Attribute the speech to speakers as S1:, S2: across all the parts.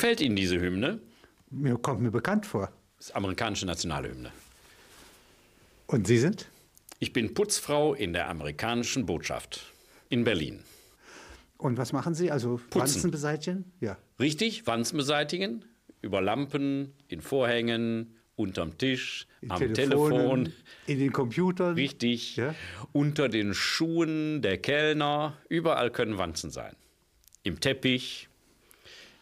S1: Gefällt Ihnen diese Hymne?
S2: Mir kommt mir bekannt vor.
S1: Das ist amerikanische Nationalhymne.
S2: Und Sie sind?
S1: Ich bin Putzfrau in der amerikanischen Botschaft in Berlin.
S2: Und was machen Sie? Also Wanzen beseitigen?
S1: Ja. Richtig, Wanzen beseitigen, über Lampen, in Vorhängen, unterm Tisch, in am Telefon.
S2: In den Computern.
S1: Richtig. Ja. Unter den Schuhen der Kellner. Überall können Wanzen sein. Im Teppich,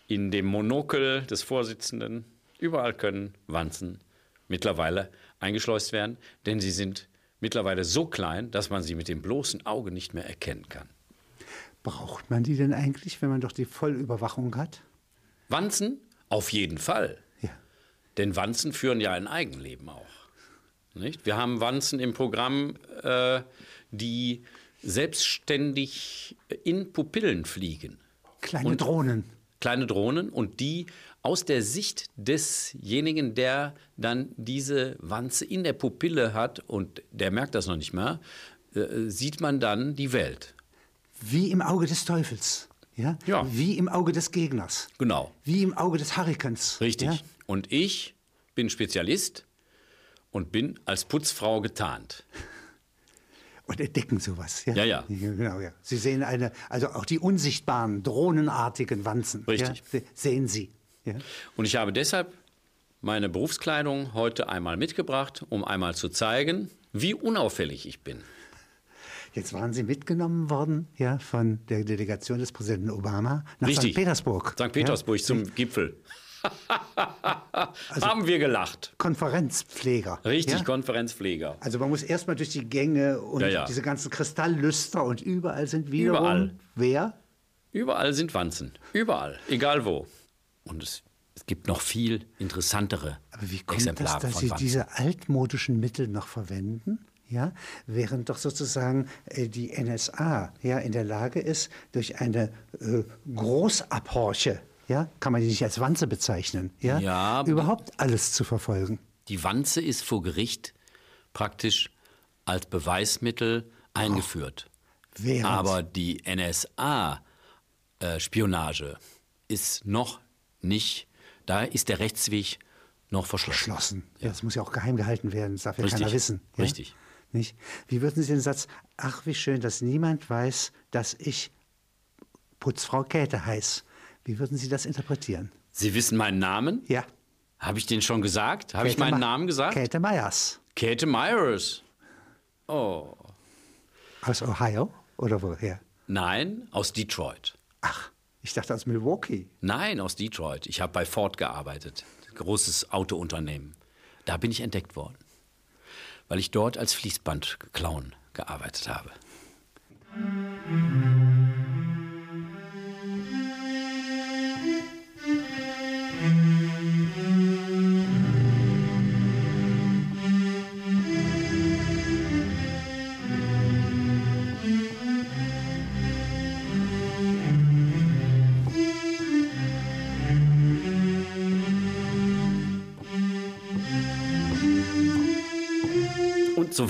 S1: in dem Monokel des Vorsitzenden. Überall können Wanzen mittlerweile eingeschleust werden, denn sie sind mittlerweile so klein, dass man sie mit dem bloßen Auge nicht mehr erkennen kann.
S2: Braucht man die denn eigentlich, wenn man doch die Vollüberwachung hat?
S1: Wanzen? Auf jeden Fall.
S2: Ja.
S1: Denn Wanzen führen ja ein Eigenleben auch. Nicht? Wir haben Wanzen im Programm, äh, die selbstständig in Pupillen fliegen.
S2: Kleine und Drohnen.
S1: Kleine Drohnen und die aus der Sicht desjenigen, der dann diese Wanze in der Pupille hat und der merkt das noch nicht mehr, äh, sieht man dann die Welt.
S2: Wie im Auge des Teufels. Ja?
S1: ja.
S2: Wie im Auge des Gegners.
S1: Genau.
S2: Wie im Auge des Hurrikans.
S1: Richtig. Ja? Und ich bin Spezialist und bin als Putzfrau getarnt.
S2: Und entdecken sowas.
S1: Ja, ja. ja.
S2: Genau, ja. Sie sehen eine, also auch die unsichtbaren, drohnenartigen Wanzen.
S1: Richtig.
S2: Ja, sehen Sie. Ja.
S1: Und ich habe deshalb meine Berufskleidung heute einmal mitgebracht, um einmal zu zeigen, wie unauffällig ich bin.
S2: Jetzt waren Sie mitgenommen worden ja, von der Delegation des Präsidenten Obama nach
S1: Richtig.
S2: St. Petersburg.
S1: St. Petersburg
S2: ja.
S1: zum Gipfel. also Haben wir gelacht.
S2: Konferenzpfleger.
S1: Richtig, ja? Konferenzpfleger.
S2: Also man muss erstmal durch die Gänge und
S1: ja, ja.
S2: diese ganzen Kristalllüster und überall sind wiederum...
S1: Überall.
S2: Wer?
S1: Überall sind Wanzen. Überall. Egal wo. Und es, es gibt noch viel interessantere
S2: Aber wie kommt
S1: Exemplare
S2: das, dass Sie
S1: Wanzen.
S2: diese altmodischen Mittel noch verwenden? Ja, während doch sozusagen äh, die NSA ja in der Lage ist, durch eine äh, Großabhorche ja, kann man die nicht als Wanze bezeichnen, ja,
S1: ja
S2: überhaupt alles zu verfolgen.
S1: Die Wanze ist vor Gericht praktisch als Beweismittel eingeführt.
S2: Oh,
S1: Aber die NSA-Spionage äh, ist noch nicht, da ist der Rechtsweg noch verschlossen.
S2: Verschlossen. Ja. Das muss ja auch geheim gehalten werden, das darf ja
S1: Richtig.
S2: keiner wissen. Ja?
S1: Richtig.
S2: Nicht? Wie würden Sie den Satz, ach wie schön, dass niemand weiß, dass ich Putzfrau Käthe heiße, wie würden Sie das interpretieren?
S1: Sie wissen meinen Namen?
S2: Ja.
S1: Habe ich den schon gesagt? Habe ich meinen
S2: Ma
S1: Namen gesagt?
S2: Käthe Myers.
S1: Käthe Myers. Oh.
S2: Aus Ohio oder woher?
S1: Nein, aus Detroit.
S2: Ach, ich dachte aus Milwaukee.
S1: Nein, aus Detroit. Ich habe bei Ford gearbeitet, großes Autounternehmen. Da bin ich entdeckt worden, weil ich dort als Fließbandclown gearbeitet habe.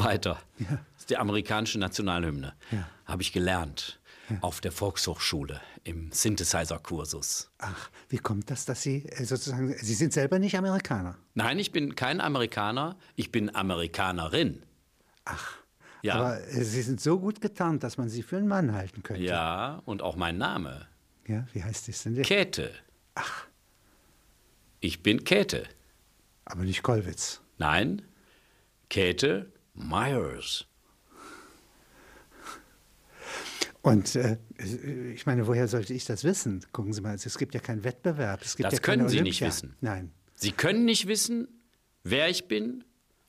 S1: Weiter.
S2: Ja.
S1: Das ist die amerikanische Nationalhymne.
S2: Ja.
S1: Habe ich gelernt ja. auf der Volkshochschule im Synthesizer-Kursus.
S2: Ach, wie kommt das, dass Sie äh, sozusagen, Sie sind selber nicht Amerikaner?
S1: Nein, ich bin kein Amerikaner, ich bin Amerikanerin.
S2: Ach,
S1: ja.
S2: aber äh, Sie sind so gut getarnt, dass man Sie für einen Mann halten könnte.
S1: Ja, und auch mein Name.
S2: Ja, wie heißt das denn?
S1: Käthe.
S2: Ach.
S1: Ich bin Käthe.
S2: Aber nicht Kollwitz.
S1: Nein, Käthe Myers.
S2: Und äh, ich meine, woher sollte ich das wissen? Gucken Sie mal, es gibt ja keinen Wettbewerb.
S1: Das
S2: ja
S1: können Sie
S2: Olympia.
S1: nicht wissen.
S2: Nein.
S1: Sie können nicht wissen, wer ich bin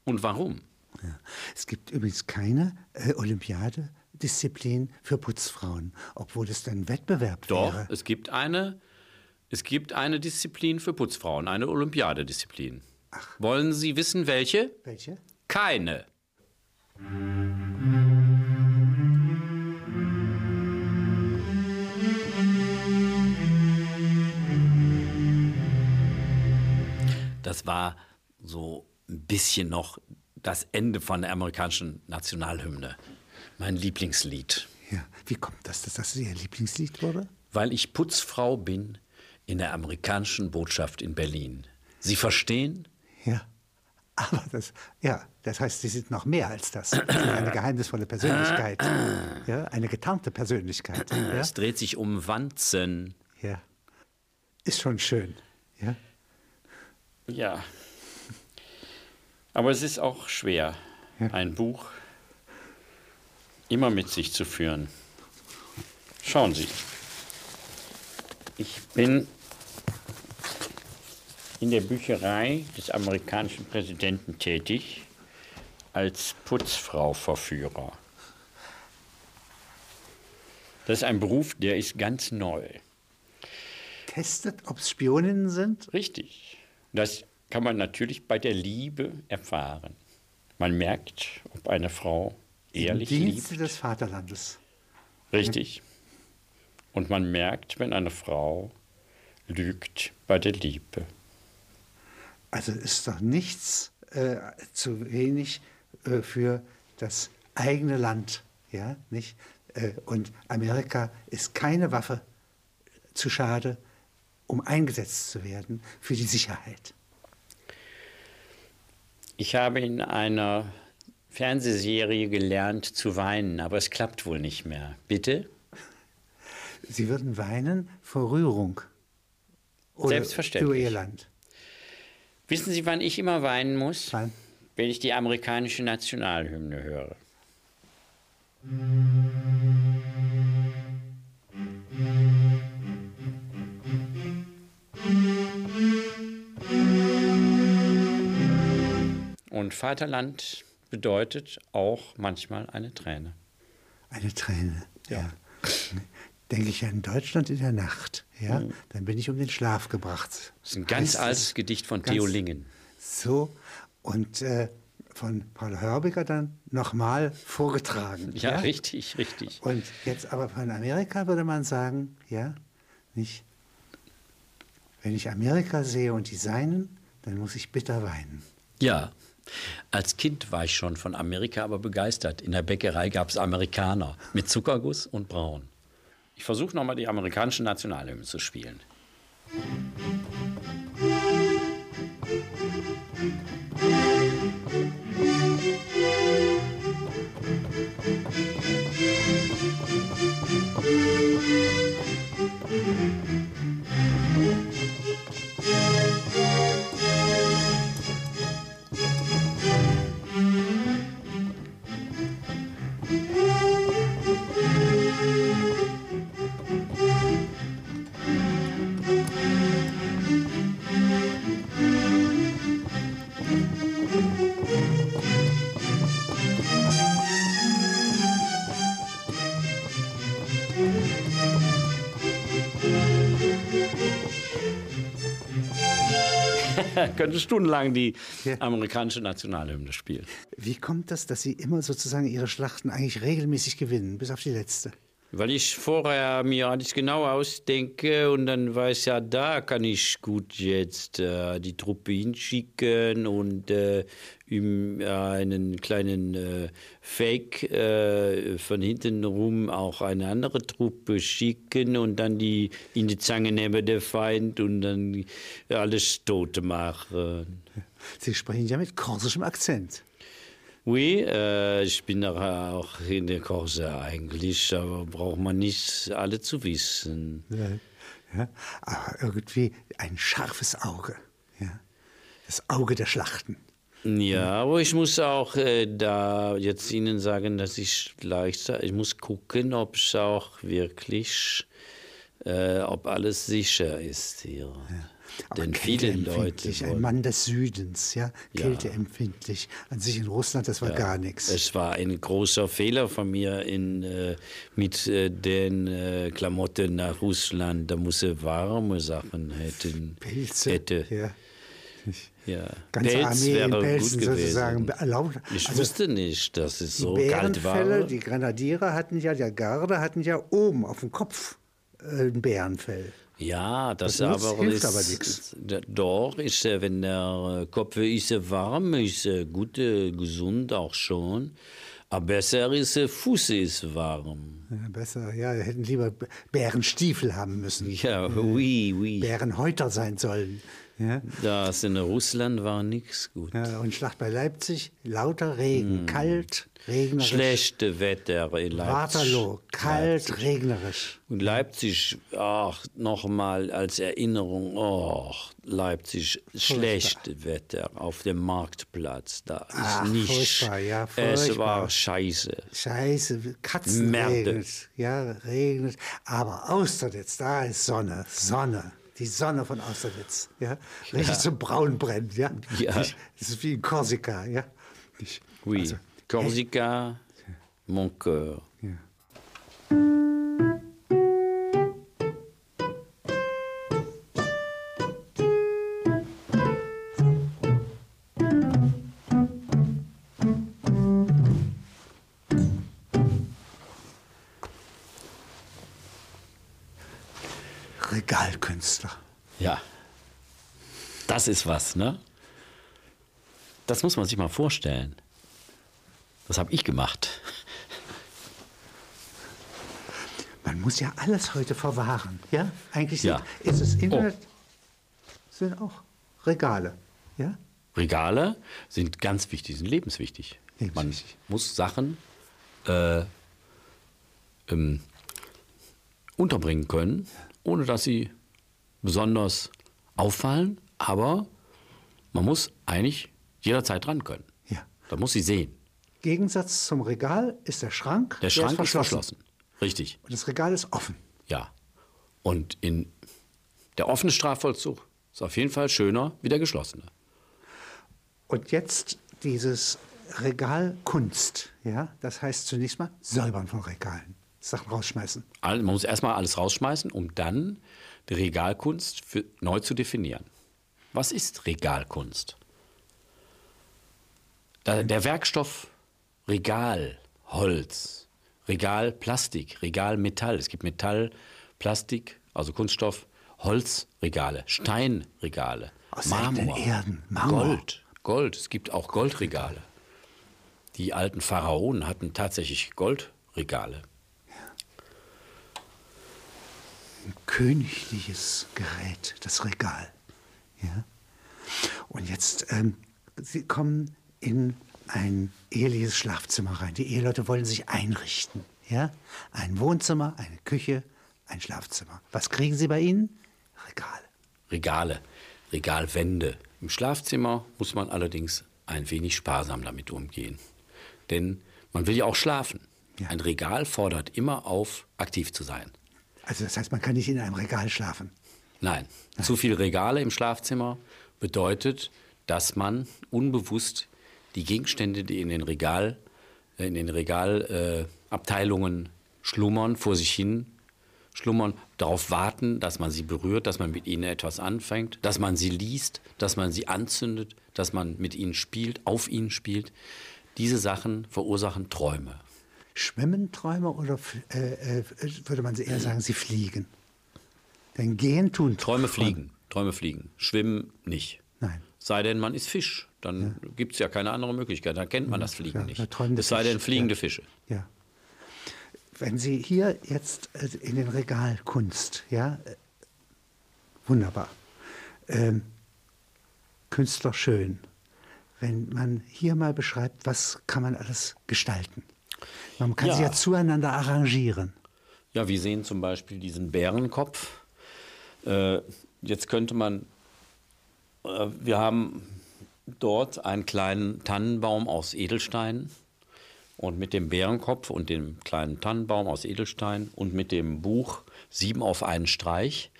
S1: und warum.
S2: Ja. Es gibt übrigens keine äh, Olympiadedisziplin für Putzfrauen, obwohl es dann Wettbewerb
S1: Doch,
S2: wäre.
S1: es gibt eine, es gibt eine Disziplin für Putzfrauen, eine Olympiadedisziplin. Wollen Sie wissen, welche?
S2: Welche?
S1: Keine. Das war so ein bisschen noch das Ende von der amerikanischen Nationalhymne. Mein Lieblingslied.
S2: Ja. Wie kommt das, dass das Ihr Lieblingslied wurde?
S1: Weil ich Putzfrau bin in der amerikanischen Botschaft in Berlin. Sie verstehen?
S2: Ja. Aber das, ja, das heißt, Sie sind noch mehr als das. Eine geheimnisvolle Persönlichkeit. Ja, eine getarnte Persönlichkeit. Ja?
S1: Es dreht sich um Wanzen.
S2: ja. Ist schon schön. Ja.
S1: Ja. Aber es ist auch schwer,
S2: Ja.
S1: ein Buch immer mit sich zu führen. Schauen Sie. Ich bin in der Bücherei des amerikanischen Präsidenten tätig als Putzfrau-Verführer. Das ist ein Beruf, der ist ganz neu.
S2: Testet, ob es Spioninnen sind?
S1: Richtig. Das kann man natürlich bei der Liebe erfahren. Man merkt, ob eine Frau ehrlich
S2: Im Dienste
S1: liebt.
S2: des Vaterlandes.
S1: Richtig. Und man merkt, wenn eine Frau lügt bei der Liebe.
S2: Also ist doch nichts äh, zu wenig äh, für das eigene Land, ja, nicht? Äh, und Amerika ist keine Waffe zu schade, um eingesetzt zu werden für die Sicherheit.
S1: Ich habe in einer Fernsehserie gelernt zu weinen, aber es klappt wohl nicht mehr. Bitte?
S2: Sie würden weinen vor Rührung. Oder
S1: Selbstverständlich.
S2: Über ihr Land.
S1: Wissen Sie, wann ich immer weinen muss?
S2: Wann?
S1: Wenn ich die amerikanische Nationalhymne höre. Und Vaterland bedeutet auch manchmal eine Träne.
S2: Eine Träne. Ja. Denke ich an Deutschland in der Nacht, ja, dann bin ich um den Schlaf gebracht.
S1: Das ist ein ganz
S2: Heißt
S1: altes
S2: es.
S1: Gedicht von Theo Lingen.
S2: So, und äh, von Paul Hörbiger dann nochmal vorgetragen.
S1: Ja, richtig, richtig.
S2: Und jetzt aber von Amerika würde man sagen, ja, nicht? Wenn ich Amerika sehe und die Seinen, dann muss ich bitter weinen.
S1: Ja. Als Kind war ich schon von Amerika aber begeistert. In der Bäckerei gab es Amerikaner mit Zuckerguss und Braun. Ich versuche nochmal die amerikanische Nationalhymne zu spielen. Könnte stundenlang die amerikanische Nationalhymne spielen.
S2: Wie kommt das, dass Sie immer sozusagen Ihre Schlachten eigentlich regelmäßig gewinnen, bis auf die letzte?
S1: Weil ich vorher mir alles genau ausdenke und dann weiß ja, da kann ich gut jetzt äh, die Truppe hinschicken und äh, ihm äh, einen kleinen äh, Fake äh, von hinten rum auch eine andere Truppe schicken und dann die in die Zange nehmen der Feind und dann alles tot machen.
S2: Sie sprechen ja mit korsischem Akzent.
S1: Oui, äh, ich bin auch in der Kurse eigentlich, aber braucht man nicht alle zu wissen.
S2: Ja, ja, aber irgendwie ein scharfes Auge. Ja. Das Auge der Schlachten.
S1: Ja, aber ich muss auch äh, da jetzt Ihnen sagen, dass ich leicht, ich muss gucken, ob es auch wirklich, äh, ob alles sicher ist hier.
S2: Aber
S1: Denn viele Leute
S2: ein Mann des Südens, ja,
S1: Ja.
S2: kälteempfindlich. An sich in Russland, das war gar nichts.
S1: es war ein großer Fehler von mir in, äh, mit äh, den äh, Klamotten nach Russland. Da muss er warme Sachen hätten.
S2: Pilze.
S1: Hätte.
S2: Ja.
S1: Ja.
S2: Ganze
S1: Pelz
S2: Armee in
S1: wäre
S2: Pelzen
S1: gut
S2: sozusagen erlaubt.
S1: Ich
S2: Also
S1: wusste nicht, dass es so kalt war.
S2: Die Grenadiere hatten ja, der Garde hatten ja oben auf dem Kopf ein Bärenfell.
S1: Ja, das,
S2: Das
S1: aber
S2: hilft
S1: ist,
S2: aber
S1: d- Doch, ist, äh, wenn der äh, Kopf ist äh, warm, ist gut, gesund auch schon. A besser ist Fuß ist warm.
S2: Ja, besser, ja, wir hätten lieber Bärenstiefel haben müssen.
S1: Ja, oui, oui.
S2: Bärenhäuter sein sollen. Ja?
S1: Das in Russland war nichts gut.
S2: Ja, und Schlacht bei Leipzig, lauter Regen, kalt, regnerisch.
S1: Schlechte Wetter in Leipzig.
S2: Waterloo, kalt, regnerisch.
S1: Und Leipzig, ach, nochmal als Erinnerung, ach, Leipzig, schlechte Wetter auf dem Marktplatz. Da ist
S2: Ach,
S1: nicht.
S2: furchtbar, ja,
S1: Es
S2: furchtbar.
S1: war scheiße.
S2: Scheiße, Katzen
S1: Merde.
S2: regnet. Ja, regnet. Aber Austerlitz, da ist Sonne, Sonne. Die Sonne von Austerlitz, ja. Richtig zum Braunbrennen, ja.
S1: Ja.
S2: Das ist wie in Korsika, ja. Ich-
S1: Oui.
S2: also,
S1: Corsica, mon cœur.
S2: ja.
S1: Das ist was, ne? Das muss man sich mal vorstellen. Das habe ich gemacht.
S2: Man muss ja alles heute verwahren. Ja? Eigentlich sind,
S1: Ja.
S2: ist es Internet, sind auch Regale. Ja?
S1: Regale sind ganz wichtig, sind lebenswichtig.
S2: Lebenswichtig.
S1: Man muss Sachen äh, ähm, unterbringen können, ohne dass sie besonders auffallen, aber man muss eigentlich jederzeit dran können.
S2: Ja.
S1: Man muss sie sehen.
S2: Gegensatz zum Regal ist der Schrank.
S1: Der Schrank ist verschlossen. Richtig,
S2: Und das Regal ist offen.
S1: ja. Und in der offene Strafvollzug ist auf jeden Fall schöner wie der geschlossene.
S2: Und jetzt dieses Regal Kunst. Ja? Das heißt zunächst mal säubern von Regalen. Sachen rausschmeißen.
S1: Man muss erstmal alles rausschmeißen, um dann die Regalkunst für, neu zu definieren. Was ist Regalkunst? Der Werkstoff Regal, Holz, Regal, Plastik, Regal, Metall. Es gibt Metall, Plastik, also Kunststoff, Holzregale, Steinregale,
S2: Aus
S1: Marmor,
S2: Erden, Marmor.
S1: Gold, Gold. Es gibt auch Goldregale. Die alten Pharaonen hatten tatsächlich Goldregale.
S2: Ein königliches Gerät, das Regal. Ja? Und jetzt, ähm, Sie kommen in ein eheliches Schlafzimmer rein. Die Eheleute wollen sich einrichten. Ja? Ein Wohnzimmer, eine Küche, ein Schlafzimmer. Was kriegen Sie bei Ihnen? Regal.
S1: Regale, Regalwände. Im Schlafzimmer muss man allerdings ein wenig sparsam damit umgehen. Denn man will ja auch schlafen.
S2: Ja.
S1: Ein Regal fordert immer auf, aktiv zu sein.
S2: Also das heißt, man kann nicht in einem Regal schlafen.
S1: Nein, zu viele Regale im Schlafzimmer bedeutet, dass man unbewusst die Gegenstände, die in den Regal, äh, in den Regalabteilungen äh, schlummern, vor sich hin schlummern, darauf warten, dass man sie berührt, dass man mit ihnen etwas anfängt, dass man sie liest, dass man sie anzündet, dass man mit ihnen spielt, auf ihnen spielt. Diese Sachen verursachen Träume.
S2: Schwimmen Träume oder äh, äh, würde man eher sagen, sie fliegen? Denn gehen tun
S1: Träume fliegen, Träume fliegen, schwimmen nicht.
S2: Nein.
S1: Sei denn, man ist Fisch, dann gibt es ja keine andere Möglichkeit, dann kennt man das Fliegen
S2: ja,
S1: nicht. Es sei denn, fliegende
S2: ja.
S1: Fische.
S2: Ja. Wenn Sie hier jetzt äh, in den Regal Kunst, ja, äh, wunderbar. Ähm, Künstler schön. Wenn man hier mal beschreibt, was kann man alles gestalten? Man kann
S1: Ja.
S2: sie ja zueinander arrangieren.
S1: Ja, wir sehen zum Beispiel diesen Bärenkopf. Äh, jetzt könnte man, äh, wir haben dort einen kleinen Tannenbaum aus Edelstein und mit dem Bärenkopf und dem kleinen Tannenbaum aus Edelstein und mit dem Buch Sieben auf einen Streich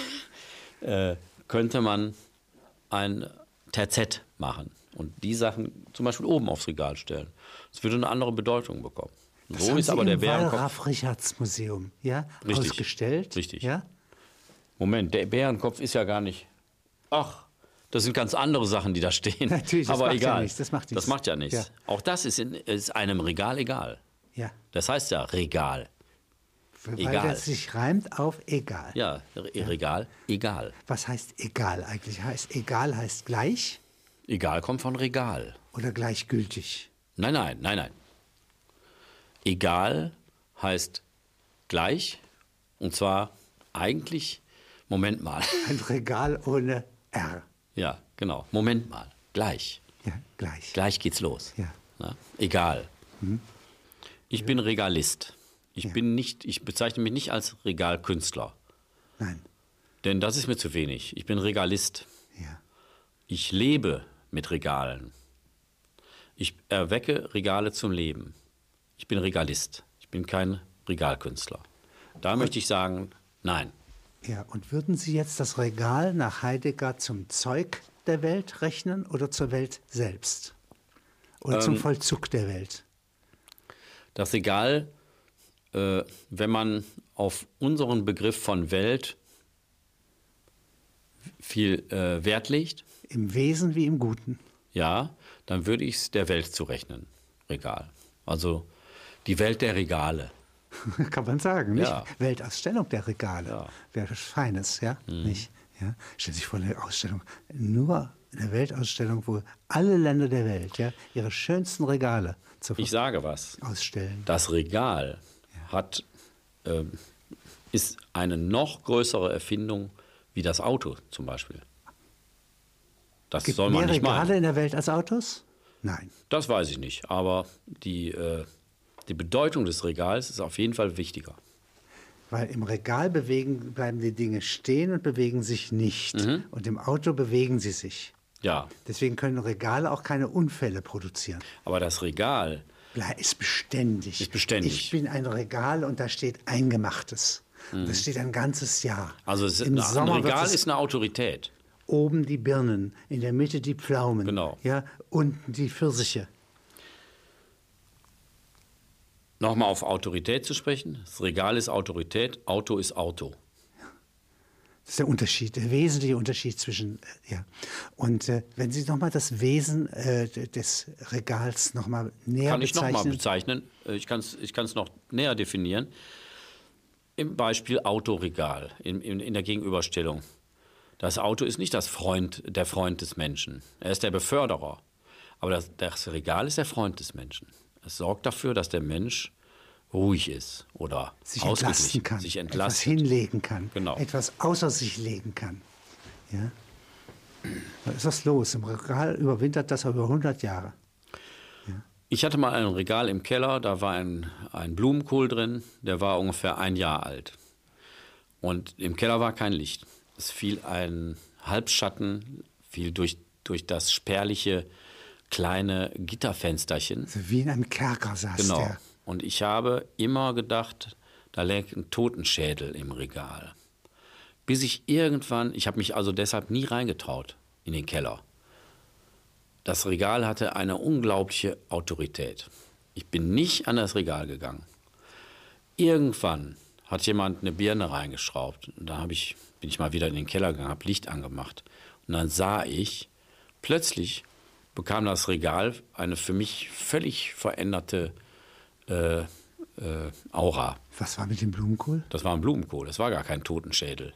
S1: äh, könnte man ein Terzett machen und die Sachen zum Beispiel oben aufs Regal stellen. Es würde eine andere Bedeutung bekommen.
S2: Das
S1: so ist aber der Bärenkopf.
S2: Wallraf-Richards-Museum ja,
S1: Richtig.
S2: ausgestellt.
S1: Richtig.
S2: Ja?
S1: Moment, der Bärenkopf ist ja gar nicht. Ach, das sind ganz andere Sachen, die da stehen.
S2: Natürlich, das
S1: Aber
S2: macht ja
S1: egal.
S2: nichts, das macht nichts.
S1: Das macht ja nichts.
S2: Ja.
S1: Auch das ist, in, ist einem Regal egal.
S2: ja.
S1: Das heißt ja Regal.
S2: Weil
S1: Egal.
S2: das sich reimt auf egal.
S1: Ja, Re- Regal, egal.
S2: Was heißt egal eigentlich? Heißt egal heißt gleich
S1: Egal kommt von Regal.
S2: oder gleichgültig?
S1: Nein, nein, nein, nein. egal heißt gleich. Und zwar eigentlich, Moment mal.
S2: Ein Regal ohne R.
S1: Ja, genau. Moment mal. Gleich.
S2: Ja, gleich.
S1: Gleich geht's los.
S2: Ja.
S1: Na, egal. Ich bin Regalist. Ich bin nicht, ich bezeichne mich nicht als Regalkünstler.
S2: Nein.
S1: Denn das ist mir zu wenig. Ich bin Regalist.
S2: Ja.
S1: Ich lebe mit Regalen. Ich erwecke Regale zum Leben. Ich bin Regalist. Ich bin kein Regalkünstler. Da möchte ich sagen, nein.
S2: Ja, und würden Sie jetzt das Regal nach Heidegger zum Zeug der Welt rechnen oder zur Welt selbst? Oder
S1: Ähm.
S2: zum Vollzug der Welt?
S1: Das Regal, äh, wenn man auf unseren Begriff von Welt viel äh, Wert legt,
S2: Im Wesen wie im Guten.
S1: ja, dann würde ich es der Welt zurechnen. Regal. Also die Welt der Regale.
S2: Kann man sagen, nicht?
S1: Ja.
S2: Weltausstellung der Regale.
S1: Ja.
S2: Wäre Feines, ja?
S1: Mhm.
S2: Nicht? Ja? Stellen Sie sich vor, eine Ausstellung, nur eine Weltausstellung, wo alle Länder der Welt ja, ihre schönsten Regale zur
S1: Ich sage was.
S2: ausstellen.
S1: Das Regal hat, ähm, ist eine noch größere Erfindung wie das Auto zum Beispiel. Das
S2: Gibt
S1: soll man
S2: mehr
S1: nicht
S2: Regale
S1: meinen.
S2: in der Welt als Autos? Nein.
S1: Das weiß ich nicht. Aber die, äh, die Bedeutung des Regals ist auf jeden Fall wichtiger.
S2: Weil im Regal bewegen, bleiben die Dinge stehen und bewegen sich nicht.
S1: Mhm.
S2: Und im Auto bewegen sie sich.
S1: Ja,
S2: Deswegen können Regale auch keine Unfälle produzieren.
S1: aber das Regal,
S2: Ist beständig.
S1: Ist beständig.
S2: Ich bin ein Regal und da steht Eingemachtes. Und Das steht ein ganzes Jahr.
S1: Mhm. also es,
S2: Im
S1: ein
S2: Sommer
S1: Regal ist eine Autorität.
S2: oben die Birnen, in der Mitte die Pflaumen.
S1: Genau.
S2: Ja, unten die Pfirsiche.
S1: Nochmal auf Autorität zu sprechen. Das Regal ist Autorität, Auto ist Auto.
S2: Das ist der Unterschied, der wesentliche Unterschied zwischen, äh, ja. Und äh, wenn Sie nochmal das Wesen äh, des Regals nochmal näher
S1: Kann ich nochmal
S2: bezeichnen.
S1: bezeichnen. Äh, Ich kann es ich kann's noch näher definieren. Im Beispiel Autoregal, in, in, in der Gegenüberstellung. Das Auto ist nicht das Freund, der Freund des Menschen. Er ist der Beförderer. Aber das, das Regal ist der Freund des Menschen. Es sorgt dafür, dass der Mensch ruhig ist oder
S2: sich entlasten kann,
S1: sich
S2: etwas
S1: entlastet.
S2: hinlegen kann,
S1: Genau.
S2: etwas außer sich legen kann. Ja? Da ist was los. Im Regal überwintert das über 100 Jahre.
S1: Ich hatte mal ein Regal im Keller, da war ein, ein Blumenkohl drin, der war ungefähr ein Jahr alt. Und im Keller war kein Licht. Es fiel ein Halbschatten, fiel durch, durch das spärliche kleine Gitterfensterchen.
S2: Also wie in einem Kerker saß
S1: Genau.
S2: der.
S1: Und ich habe immer gedacht, da lag ein Totenschädel im Regal. Bis ich irgendwann, ich habe mich also deshalb nie reingetraut in den Keller. Das Regal hatte eine unglaubliche Autorität. Ich bin nicht an das Regal gegangen. Irgendwann hat jemand eine Birne reingeschraubt. Und da ich, bin ich mal wieder in den Keller gegangen, habe Licht angemacht. Und dann sah ich, plötzlich bekam das Regal eine für mich völlig veränderte äh, äh, Aura.
S2: Was war mit dem Blumenkohl?
S1: Das war ein Blumenkohl, das war gar kein Totenschädel.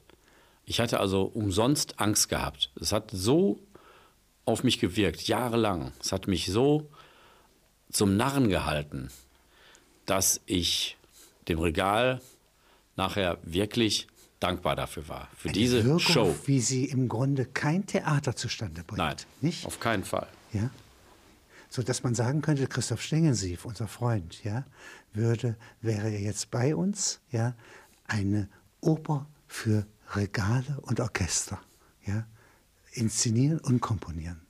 S1: Ich hatte also umsonst Angst gehabt. Es hat so auf mich gewirkt, jahrelang. Es hat mich so zum Narren gehalten, dass ich dem Regal nachher wirklich dankbar dafür war. Für
S2: Eine
S1: diese
S2: Wirkung,
S1: Show.
S2: wie sie im Grunde kein Theater zustande bringt.
S1: Nein,
S2: Nicht?
S1: auf keinen Fall.
S2: Ja? So dass man sagen könnte, Christoph Stengensief, unser Freund, ja, würde, wäre er jetzt bei uns, ja, eine Oper für Regale und Orchester, ja, inszenieren und komponieren.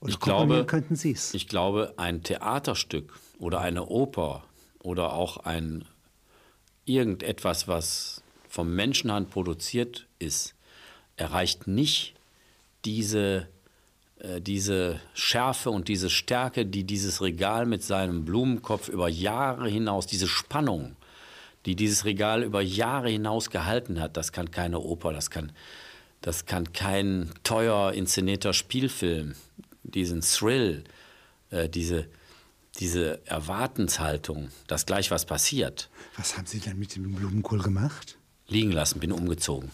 S2: Und
S1: Ich glaube,
S2: könnten Sie es.
S1: Ich glaube, ein Theaterstück oder eine Oper oder auch ein irgendetwas, was vom Menschenhand produziert ist, erreicht nicht diese, diese Schärfe und diese Stärke, die dieses Regal mit seinem Blumenkopf über Jahre hinaus, diese Spannung, die dieses Regal über Jahre hinaus gehalten hat, das kann keine Oper, das kann, das kann kein teuer inszenierter Spielfilm, diesen Thrill, äh, diese, diese Erwartenshaltung, dass gleich was passiert,
S2: Was haben Sie denn mit dem Blumenkohl gemacht?
S1: liegen lassen, bin umgezogen.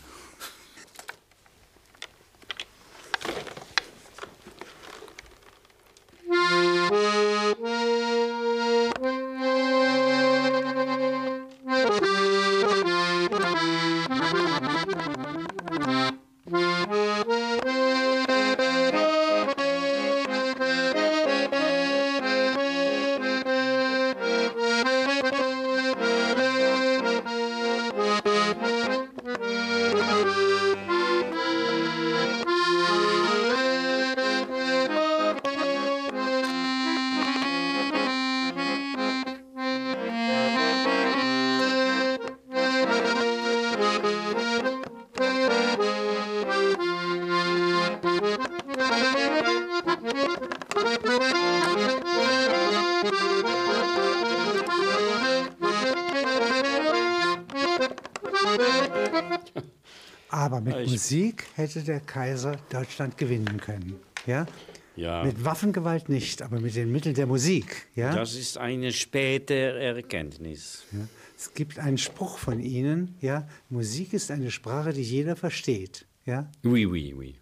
S2: Mit Musik hätte der Kaiser Deutschland gewinnen können. Ja?
S1: Ja.
S2: Mit Waffengewalt nicht, aber mit den Mitteln der Musik. Ja?
S1: Das ist eine späte Erkenntnis.
S2: Ja? Es gibt einen Spruch von Ihnen, ja, Musik ist eine Sprache, die jeder versteht. Ja?
S1: Oui, oui, oui.